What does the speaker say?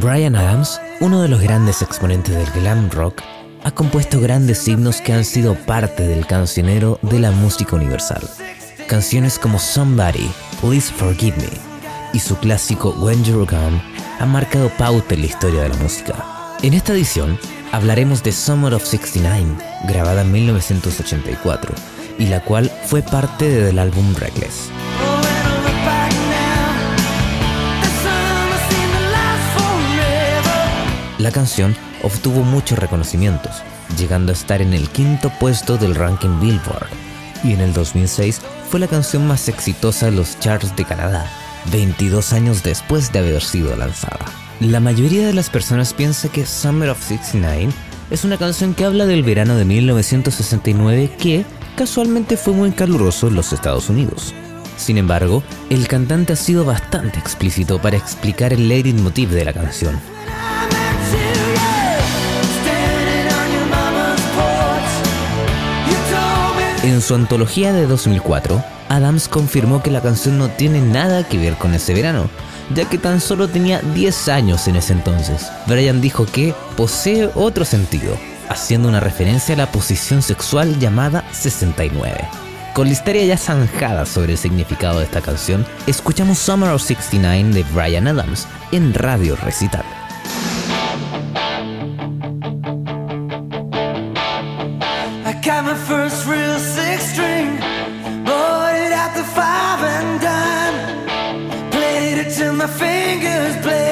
Brian Adams, uno de los grandes exponentes del glam rock, ha compuesto grandes himnos que han sido parte del cancionero de la música universal. Canciones como Somebody, Please Forgive Me y su clásico When You're Gone han marcado pauta en la historia de la música. En esta edición hablaremos de Summer of 69, grabada en 1984, y la cual fue parte del álbum Reckless. La canción obtuvo muchos reconocimientos, llegando a estar en el quinto puesto del ranking Billboard, y en el 2006 fue la canción más exitosa de los charts de Canadá, 22 años después de haber sido lanzada. La mayoría de las personas piensa que Summer of 69 es una canción que habla del verano de 1969 que casualmente fue muy caluroso en los Estados Unidos. Sin embargo, el cantante ha sido bastante explícito para explicar el leitmotiv de la canción, En su antología de 2004, Adams confirmó que la canción no tiene nada que ver con ese verano, ya que tan solo tenía 10 años en ese entonces. Brian dijo que posee otro sentido, haciendo una referencia a la posición sexual llamada 69. Con la historia ya zanjada sobre el significado de esta canción, escuchamos Summer of 69 de Brian Adams en Radio Recital. till my fingers bleed.